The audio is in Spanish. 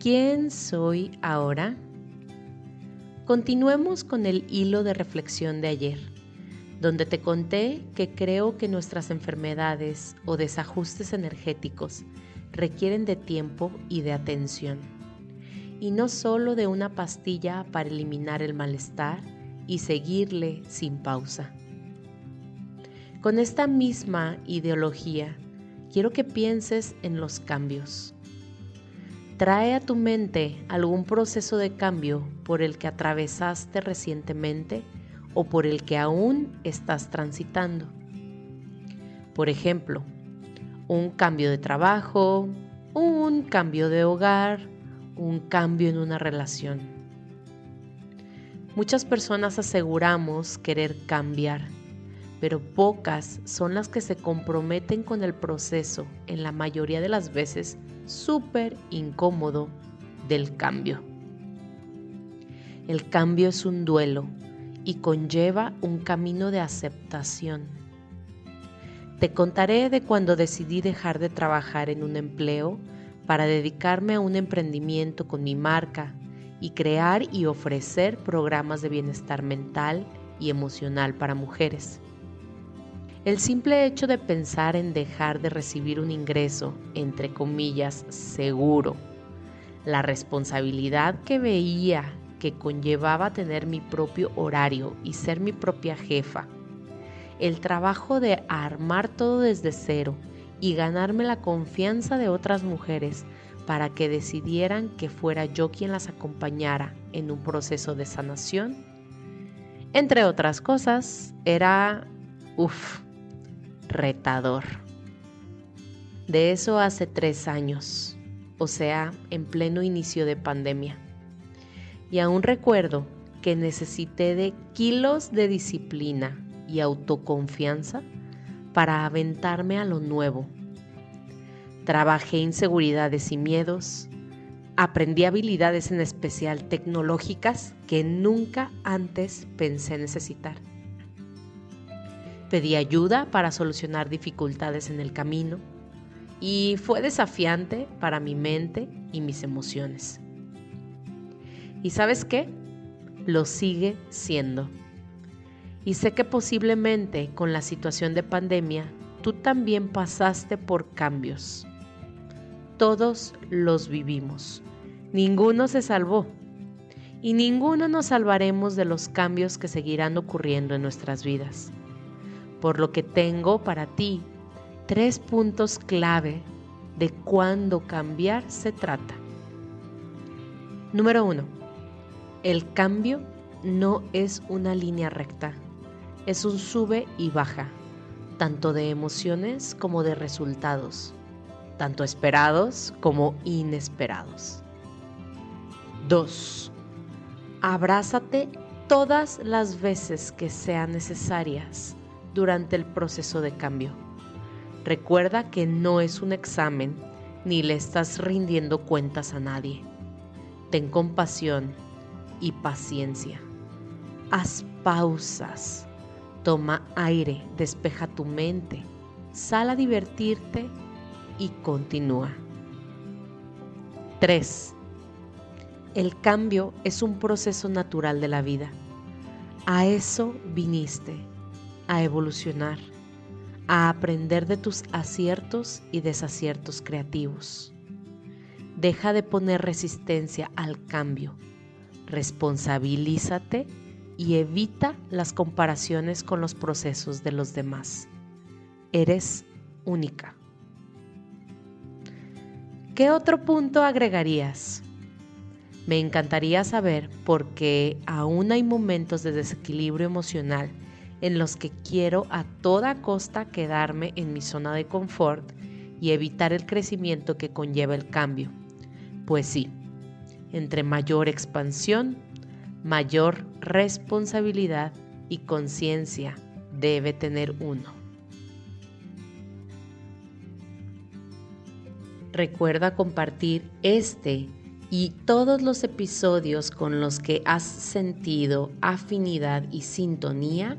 ¿Quién soy ahora? Continuemos con el hilo de reflexión de ayer, donde te conté que creo que nuestras enfermedades o desajustes energéticos requieren de tiempo y de atención, y no solo de una pastilla para eliminar el malestar y seguirle sin pausa. Con esta misma ideología, quiero que pienses en los cambios. Trae a tu mente algún proceso de cambio por el que atravesaste recientemente o por el que aún estás transitando. Por ejemplo, un cambio de trabajo, un cambio de hogar, un cambio en una relación. Muchas personas aseguramos querer cambiar pero pocas son las que se comprometen con el proceso, en la mayoría de las veces súper incómodo, del cambio. El cambio es un duelo y conlleva un camino de aceptación. Te contaré de cuando decidí dejar de trabajar en un empleo para dedicarme a un emprendimiento con mi marca y crear y ofrecer programas de bienestar mental y emocional para mujeres. El simple hecho de pensar en dejar de recibir un ingreso, entre comillas, seguro, la responsabilidad que veía que conllevaba tener mi propio horario y ser mi propia jefa, el trabajo de armar todo desde cero y ganarme la confianza de otras mujeres para que decidieran que fuera yo quien las acompañara en un proceso de sanación, entre otras cosas, era, uff, retador. De eso hace tres años, o sea, en pleno inicio de pandemia. Y aún recuerdo que necesité de kilos de disciplina y autoconfianza para aventarme a lo nuevo. Trabajé inseguridades y miedos, aprendí habilidades en especial tecnológicas que nunca antes pensé necesitar. Pedí ayuda para solucionar dificultades en el camino y fue desafiante para mi mente y mis emociones. ¿Y sabes qué? Lo sigue siendo. Y sé que posiblemente con la situación de pandemia tú también pasaste por cambios. Todos los vivimos. Ninguno se salvó. Y ninguno nos salvaremos de los cambios que seguirán ocurriendo en nuestras vidas por lo que tengo para ti tres puntos clave de cuándo cambiar se trata. Número uno, el cambio no es una línea recta, es un sube y baja, tanto de emociones como de resultados, tanto esperados como inesperados. 2. Abrázate todas las veces que sean necesarias durante el proceso de cambio. Recuerda que no es un examen ni le estás rindiendo cuentas a nadie. Ten compasión y paciencia. Haz pausas. Toma aire, despeja tu mente, sal a divertirte y continúa. 3. El cambio es un proceso natural de la vida. A eso viniste a evolucionar, a aprender de tus aciertos y desaciertos creativos. Deja de poner resistencia al cambio, responsabilízate y evita las comparaciones con los procesos de los demás. Eres única. ¿Qué otro punto agregarías? Me encantaría saber por qué aún hay momentos de desequilibrio emocional en los que quiero a toda costa quedarme en mi zona de confort y evitar el crecimiento que conlleva el cambio. Pues sí, entre mayor expansión, mayor responsabilidad y conciencia debe tener uno. Recuerda compartir este y todos los episodios con los que has sentido afinidad y sintonía